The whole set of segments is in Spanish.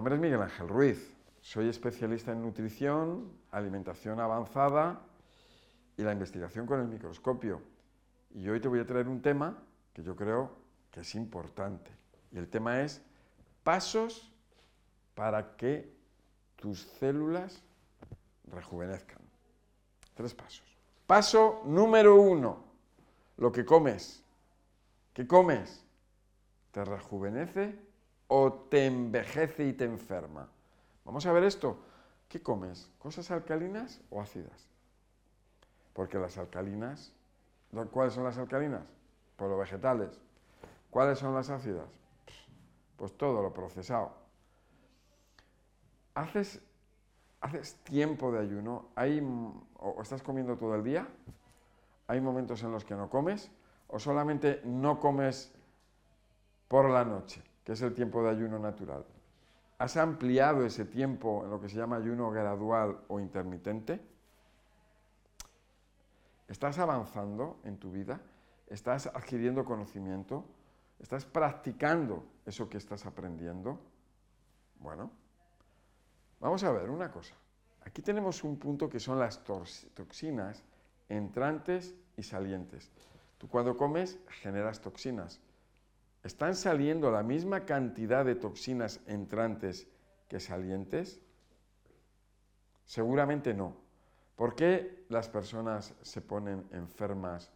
nombre es Miguel Ángel Ruiz. Soy especialista en nutrición, alimentación avanzada y la investigación con el microscopio. Y hoy te voy a traer un tema que yo creo que es importante. Y el tema es pasos para que tus células rejuvenezcan. Tres pasos. Paso número uno, lo que comes. ¿Qué comes? ¿Te rejuvenece o te envejece y te enferma? Vamos a ver esto. ¿Qué comes? ¿Cosas alcalinas o ácidas? Porque las alcalinas, ¿cuáles son las alcalinas? Pues los vegetales. ¿Cuáles son las ácidas? Pues todo lo procesado. ¿Haces, haces tiempo de ayuno? ¿Hay, ¿O estás comiendo todo el día? ¿Hay momentos en los que no comes? ¿O solamente no comes por la noche, que es el tiempo de ayuno natural? ¿Has ampliado ese tiempo en lo que se llama ayuno gradual o intermitente? ¿Estás avanzando en tu vida? ¿Estás adquiriendo conocimiento? ¿Estás practicando eso que estás aprendiendo? Bueno, vamos a ver una cosa. Aquí tenemos un punto que son las toxinas entrantes y salientes. Tú cuando comes generas toxinas. ¿Están saliendo la misma cantidad de toxinas entrantes que salientes? Seguramente no. ¿Por qué las personas se ponen enfermas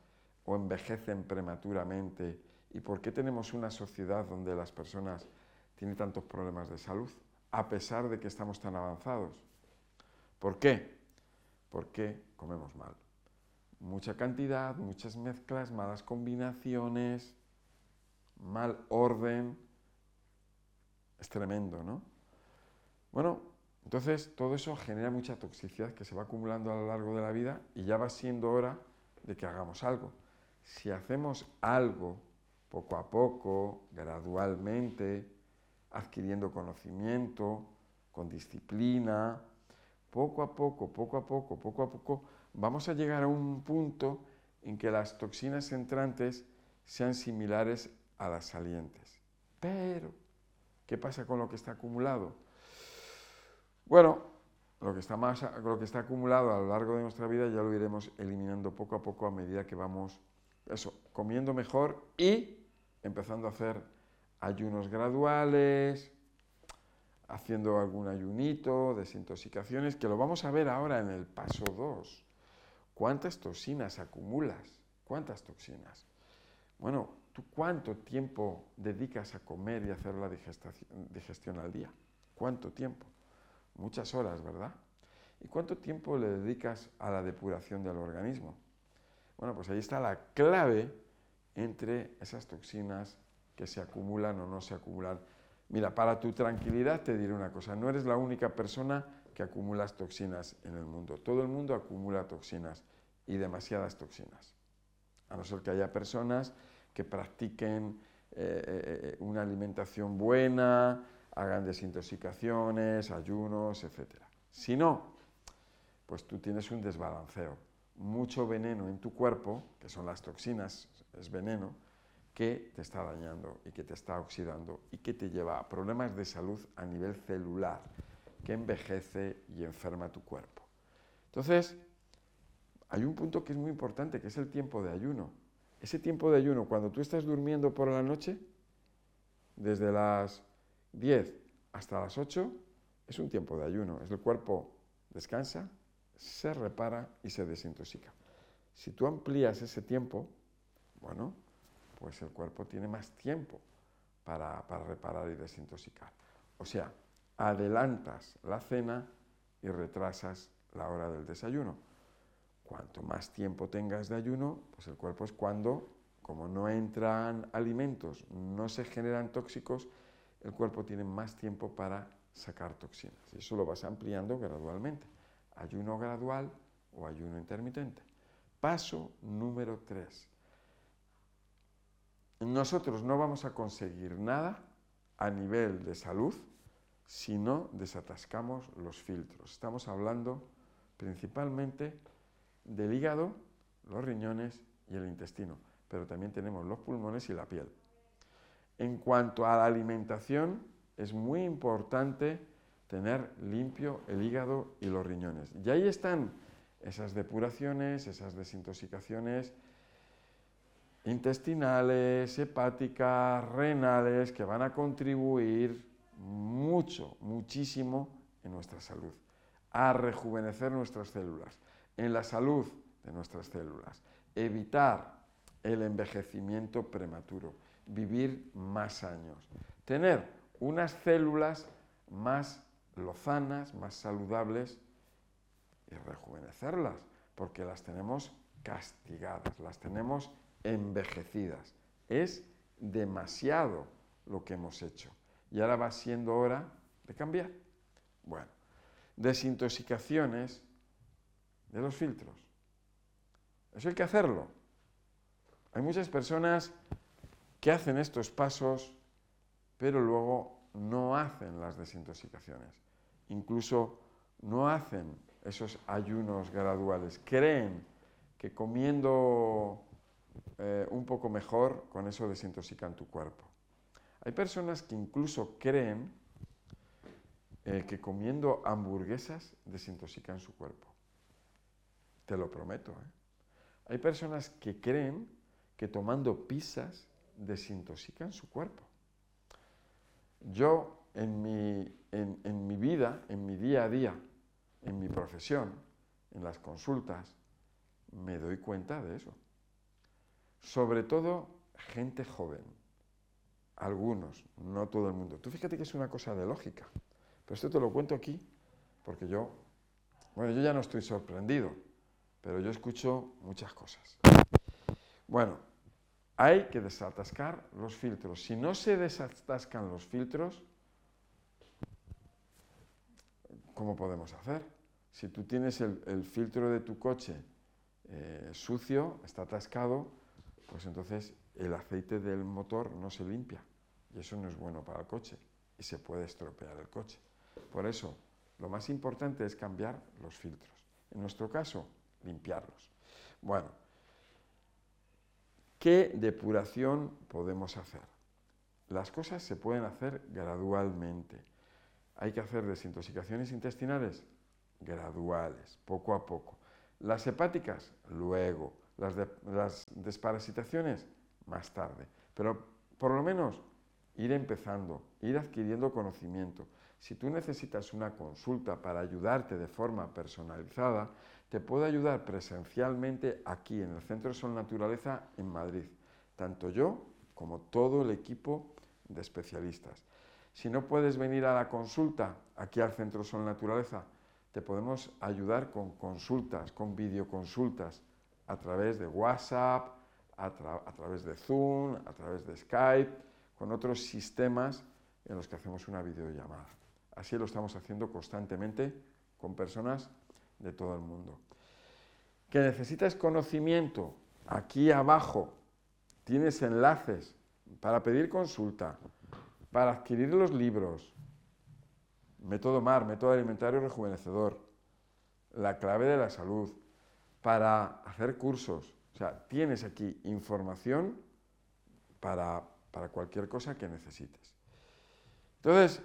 o envejecen prematuramente? ¿Y por qué tenemos una sociedad donde las personas tienen tantos problemas de salud, a pesar de que estamos tan avanzados? ¿Por qué? Porque comemos mal mucha cantidad, muchas mezclas, malas combinaciones, mal orden. Es tremendo, ¿no? Bueno, entonces todo eso genera mucha toxicidad que se va acumulando a lo largo de la vida y ya va siendo hora de que hagamos algo. Si hacemos algo poco a poco, gradualmente, adquiriendo conocimiento, con disciplina, poco a poco, poco a poco, poco a poco, vamos a llegar a un punto en que las toxinas entrantes sean similares a las salientes. Pero, ¿qué pasa con lo que está acumulado? Bueno, lo que está, más, lo que está acumulado a lo largo de nuestra vida ya lo iremos eliminando poco a poco a medida que vamos eso, comiendo mejor y empezando a hacer ayunos graduales, haciendo algún ayunito, desintoxicaciones, que lo vamos a ver ahora en el paso 2. ¿Cuántas toxinas acumulas? ¿Cuántas toxinas? Bueno, ¿tú cuánto tiempo dedicas a comer y hacer la digestión al día? ¿Cuánto tiempo? Muchas horas, ¿verdad? ¿Y cuánto tiempo le dedicas a la depuración del organismo? Bueno, pues ahí está la clave entre esas toxinas que se acumulan o no se acumulan. Mira, para tu tranquilidad te diré una cosa, no eres la única persona que acumulas toxinas en el mundo. Todo el mundo acumula toxinas y demasiadas toxinas. A no ser que haya personas que practiquen eh, eh, una alimentación buena, hagan desintoxicaciones, ayunos, etc. Si no, pues tú tienes un desbalanceo. Mucho veneno en tu cuerpo, que son las toxinas, es veneno, que te está dañando y que te está oxidando y que te lleva a problemas de salud a nivel celular que envejece y enferma tu cuerpo. Entonces, hay un punto que es muy importante, que es el tiempo de ayuno. Ese tiempo de ayuno, cuando tú estás durmiendo por la noche, desde las 10 hasta las 8, es un tiempo de ayuno. Es el cuerpo descansa, se repara y se desintoxica. Si tú amplías ese tiempo, bueno, pues el cuerpo tiene más tiempo para, para reparar y desintoxicar. O sea, adelantas la cena y retrasas la hora del desayuno. Cuanto más tiempo tengas de ayuno, pues el cuerpo es cuando, como no entran alimentos, no se generan tóxicos, el cuerpo tiene más tiempo para sacar toxinas. Y eso lo vas ampliando gradualmente. Ayuno gradual o ayuno intermitente. Paso número 3. Nosotros no vamos a conseguir nada a nivel de salud si no desatascamos los filtros. Estamos hablando principalmente del hígado, los riñones y el intestino, pero también tenemos los pulmones y la piel. En cuanto a la alimentación, es muy importante tener limpio el hígado y los riñones. Y ahí están esas depuraciones, esas desintoxicaciones intestinales, hepáticas, renales, que van a contribuir mucho, muchísimo en nuestra salud, a rejuvenecer nuestras células, en la salud de nuestras células, evitar el envejecimiento prematuro, vivir más años, tener unas células más lozanas, más saludables y rejuvenecerlas, porque las tenemos castigadas, las tenemos envejecidas. Es demasiado lo que hemos hecho. Y ahora va siendo hora de cambiar. Bueno, desintoxicaciones de los filtros. Eso hay que hacerlo. Hay muchas personas que hacen estos pasos, pero luego no hacen las desintoxicaciones. Incluso no hacen esos ayunos graduales. Creen que comiendo eh, un poco mejor, con eso desintoxican tu cuerpo. Hay personas que incluso creen eh, que comiendo hamburguesas desintoxican su cuerpo. Te lo prometo. ¿eh? Hay personas que creen que tomando pizzas desintoxican su cuerpo. Yo en mi, en mi vida, en mi día a día, en mi profesión, en las consultas, me doy cuenta de eso. Sobre todo gente joven, algunos, no todo el mundo. Tú fíjate que es una cosa de lógica, pero esto te lo cuento aquí porque yo, bueno, yo ya no estoy sorprendido, pero yo escucho muchas cosas. Bueno, hay que desatascar los filtros. Si no se desatascan los filtros, ¿cómo podemos hacer? Si tú tienes el, filtro de tu coche eh, sucio, está atascado, pues entonces el aceite del motor no se limpia y eso no es bueno para el coche y se puede estropear el coche. Por eso, lo más importante es cambiar los filtros. En nuestro caso, limpiarlos. Bueno, ¿qué depuración podemos hacer? Las cosas se pueden hacer gradualmente. Hay que hacer desintoxicaciones intestinales graduales, poco a poco. Las hepáticas, luego. Las, desparasitaciones, más tarde. Pero por lo menos ir empezando, ir adquiriendo conocimiento. Si tú necesitas una consulta para ayudarte de forma personalizada, te puedo ayudar presencialmente aquí en el Centro Sol Naturaleza en Madrid, tanto yo como todo el equipo de especialistas. Si no puedes venir a la consulta aquí al Centro Sol Naturaleza, te podemos ayudar con consultas, con videoconsultas a través de WhatsApp, a, a través de Zoom, a través de Skype, con otros sistemas en los que hacemos una videollamada. Así lo estamos haciendo constantemente con personas de todo el mundo. Que necesitas conocimiento, aquí abajo tienes enlaces para pedir consulta, para adquirir los libros, método MAR, método alimentario rejuvenecedor, la clave de la salud, para hacer cursos. O sea, tienes aquí información para, para cualquier cosa que necesites. Entonces,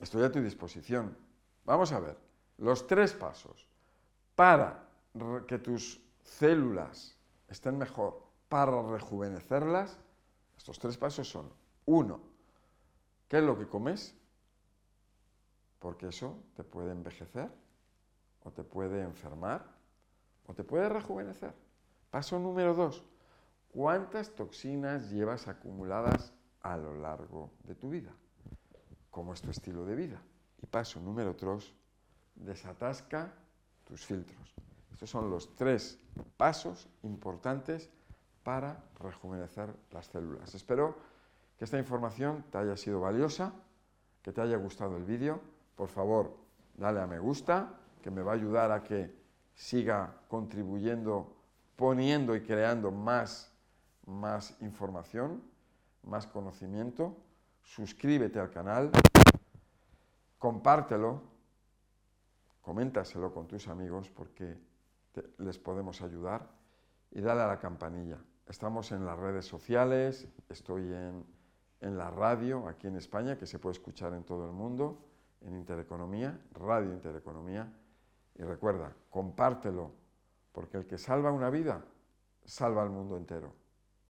estoy a tu disposición. Vamos a ver, los tres pasos para que tus células estén mejor, para rejuvenecerlas, estos tres pasos son, uno, ¿qué es lo que comes? Porque eso te puede envejecer, o te puede enfermar, o te puede rejuvenecer. Paso número dos, ¿cuántas toxinas llevas acumuladas a lo largo de tu vida? ¿Cómo es tu estilo de vida? Y paso número tres, desatasca tus filtros. Estos son los tres pasos importantes para rejuvenecer las células. Espero que esta información te haya sido valiosa, que te haya gustado el vídeo. Por favor, dale a me gusta, que me va a ayudar a que siga contribuyendo, poniendo y creando más, más información, más conocimiento. Suscríbete al canal, compártelo coméntaselo con tus amigos porque les podemos ayudar y dale a la campanilla. Estamos en las redes sociales, estoy en, en la radio aquí en España, que se puede escuchar en todo el mundo, en Intereconomía, Radio Intereconomía. Y recuerda, compártelo, porque el que salva una vida, salva al mundo entero.